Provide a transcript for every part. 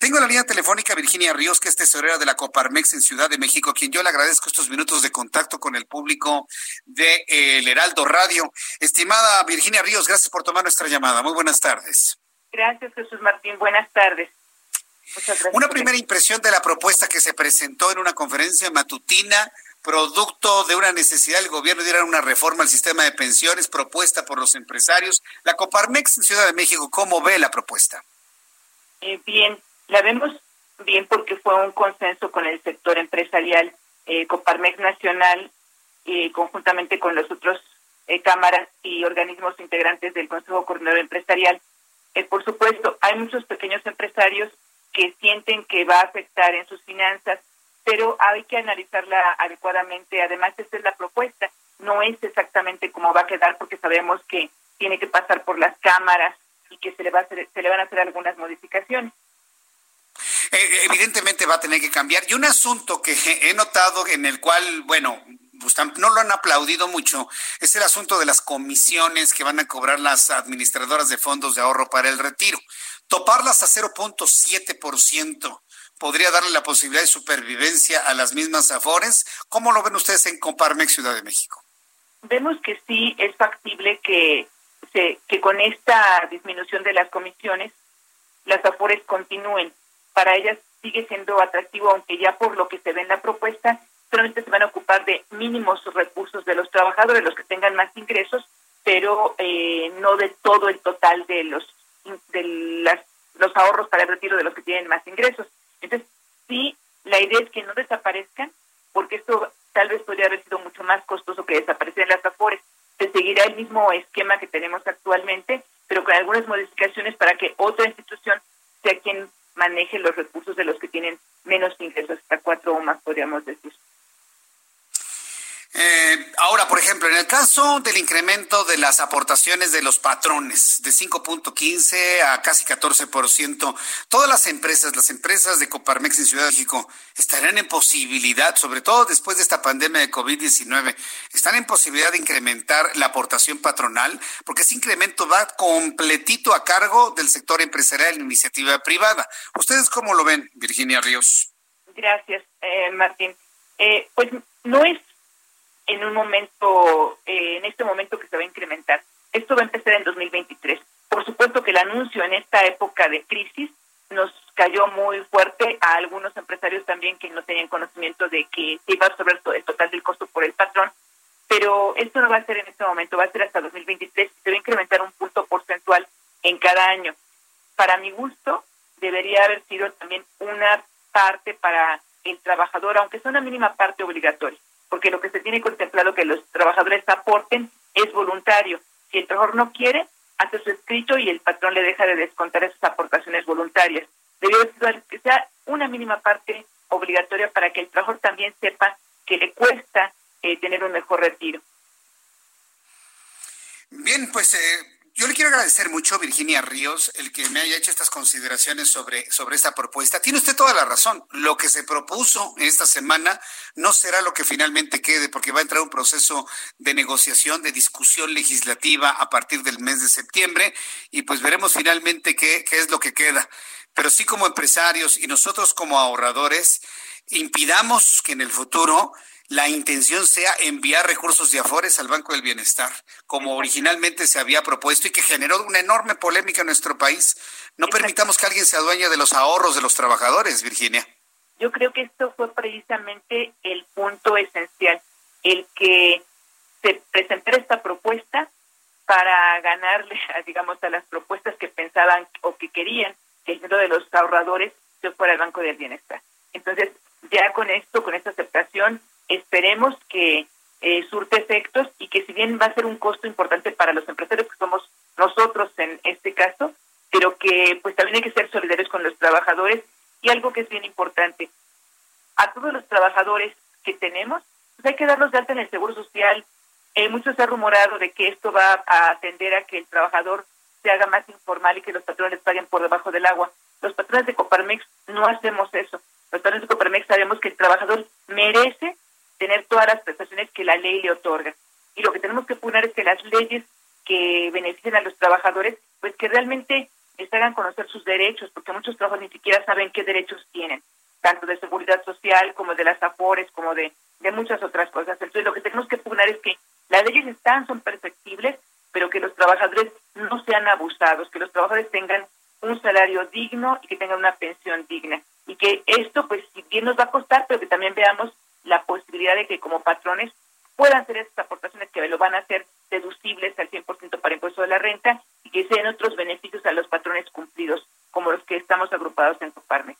Tengo la línea telefónica Virginia Ríos, que es tesorera de la Coparmex en Ciudad de México, quien yo le agradezco estos minutos de contacto con el público de El Heraldo Radio. Estimada Virginia Ríos, gracias por tomar nuestra llamada. Muy buenas tardes. Gracias, Jesús Martín. Buenas tardes. Muchas gracias. Una primera impresión de la propuesta que se presentó en una conferencia matutina, producto de una necesidad del gobierno de ir a una reforma al sistema de pensiones propuesta por los empresarios. La Coparmex en Ciudad de México, ¿cómo ve la propuesta? Eh, bien, la vemos bien porque fue un consenso con el sector empresarial, eh, Coparmex Nacional, y conjuntamente con los otros eh, cámaras y organismos integrantes del Consejo Coordinador Empresarial. Eh, por supuesto, hay muchos pequeños empresarios que sienten que va a afectar en sus finanzas, pero hay que analizarla adecuadamente. Además, esta es la propuesta. No es exactamente cómo va a quedar porque sabemos que tiene que pasar por las cámaras y que se le, va a hacer, se le van a hacer algunas modificaciones. Eh, evidentemente va a tener que cambiar. Y un asunto que he notado en el cual, bueno, pues, no lo han aplaudido mucho, es el asunto de las comisiones que van a cobrar las administradoras de fondos de ahorro para el retiro. Toparlas a 0.7% podría darle la posibilidad de supervivencia a las mismas Afores. ¿Cómo lo ven ustedes en Comparmex Ciudad de México? Vemos que sí es factible que, que con esta disminución de las comisiones las Afores continúen para ellas sigue siendo atractivo, aunque ya por lo que se ve en la propuesta, solamente se van a ocupar de mínimos recursos de los trabajadores, los que tengan más ingresos, pero eh, no de todo el total de los de las, los ahorros para el retiro de los que tienen más ingresos. Entonces, sí, la idea es que no desaparezcan, porque esto tal vez podría haber sido mucho más costoso que desaparecer las AFORES. Se seguirá el mismo esquema que tenemos actualmente, pero con algunas modificaciones para que otra los recursos de los que tienen menos ingresos, hasta cuatro o más, podríamos decir. Eh, ahora, por ejemplo, en el caso del incremento de las aportaciones de los patrones de 5.15 a casi 14%, todas las empresas, las empresas de Coparmex en Ciudad de México, estarán en posibilidad, sobre todo después de esta pandemia de COVID-19, están en posibilidad de incrementar la aportación patronal, porque ese incremento va completito a cargo del sector empresarial y iniciativa privada. ¿Ustedes cómo lo ven, Virginia Ríos? Gracias, eh, Martín. Eh, pues no es en un momento, eh, en este momento que se va a incrementar. Esto va a empezar en 2023. Por supuesto que el anuncio en esta época de crisis nos cayó muy fuerte a algunos empresarios también que no tenían conocimiento de que se iba a absorber el total del costo por el patrón, pero esto no va a ser en este momento, va a ser hasta 2023, se va a incrementar un punto porcentual en cada año. Para mi gusto, debería haber sido también una parte para el trabajador, aunque sea una mínima parte obligatoria porque lo que se tiene contemplado que los trabajadores aporten es voluntario. Si el trabajador no quiere, hace su escrito y el patrón le deja de descontar esas aportaciones voluntarias. Ser que sea una mínima parte obligatoria para que el trabajador también sepa que le cuesta eh, tener un mejor retiro. Bien, pues eh, yo le quiero agradecer mucho, Virginia Ríos, el que me haya hecho estas consideraciones sobre, sobre esta propuesta. Tiene usted toda la razón. Lo que se propuso esta semana no será lo que finalmente quede, porque va a entrar un proceso de negociación, de discusión legislativa a partir del mes de septiembre y pues veremos finalmente qué, qué es lo que queda. Pero sí como empresarios y nosotros como ahorradores, impidamos que en el futuro la intención sea enviar recursos de Afores al Banco del Bienestar, como originalmente se había propuesto y que generó una enorme polémica en nuestro país. No permitamos que alguien se adueñe de los ahorros de los trabajadores, Virginia. Yo creo que esto fue precisamente el punto esencial, el que se presentara esta propuesta para ganarle, digamos, a las propuestas que pensaban o que querían que el dinero de los ahorradores se fuera al Banco del Bienestar. Entonces, ya con esto, con esta aceptación, esperemos que eh, surte efectos y que si bien va a ser un costo importante para los empresarios que somos nosotros en este caso, pero que pues también hay que ser solidarios con los trabajadores y algo que es bien importante, a todos los trabajadores que tenemos, pues hay que darlos de alta en el Seguro Social. Eh, mucho se ha rumorado de que esto va a atender a que el trabajador se haga más informal y que los patrones paguen por debajo del agua. Los patrones de Coparmex no hacemos eso. Los patrones de Coparmex sabemos que el trabajador merece tener todas las prestaciones que la ley le otorga. Y lo que tenemos que poner es que las leyes que beneficien a los trabajadores, pues que realmente les hagan conocer sus derechos, porque muchos trabajadores ni siquiera saben qué derechos tienen, tanto de seguridad social como de las afores, como de, de muchas otras cosas. Entonces lo que tenemos que pugnar es que las leyes están, son perfectibles, pero que los trabajadores no sean abusados, que los trabajadores tengan un salario digno y que tengan una pensión digna. Y que esto, pues, si bien nos va a costar, pero que también veamos de que como patrones puedan hacer estas aportaciones que lo van a hacer deducibles al 100% para impuesto de la renta y que sean otros beneficios a los patrones cumplidos, como los que estamos agrupados en Coparmex.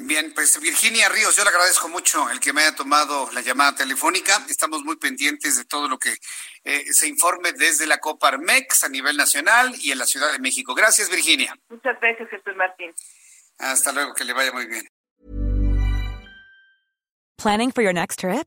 Bien, pues Virginia Ríos, yo le agradezco mucho el que me haya tomado la llamada telefónica. Estamos muy pendientes de todo lo que eh, se informe desde la Coparmex a nivel nacional y en la Ciudad de México. Gracias, Virginia. Muchas gracias, Jesús Martín. Hasta luego, que le vaya muy bien. Planning for your next trip?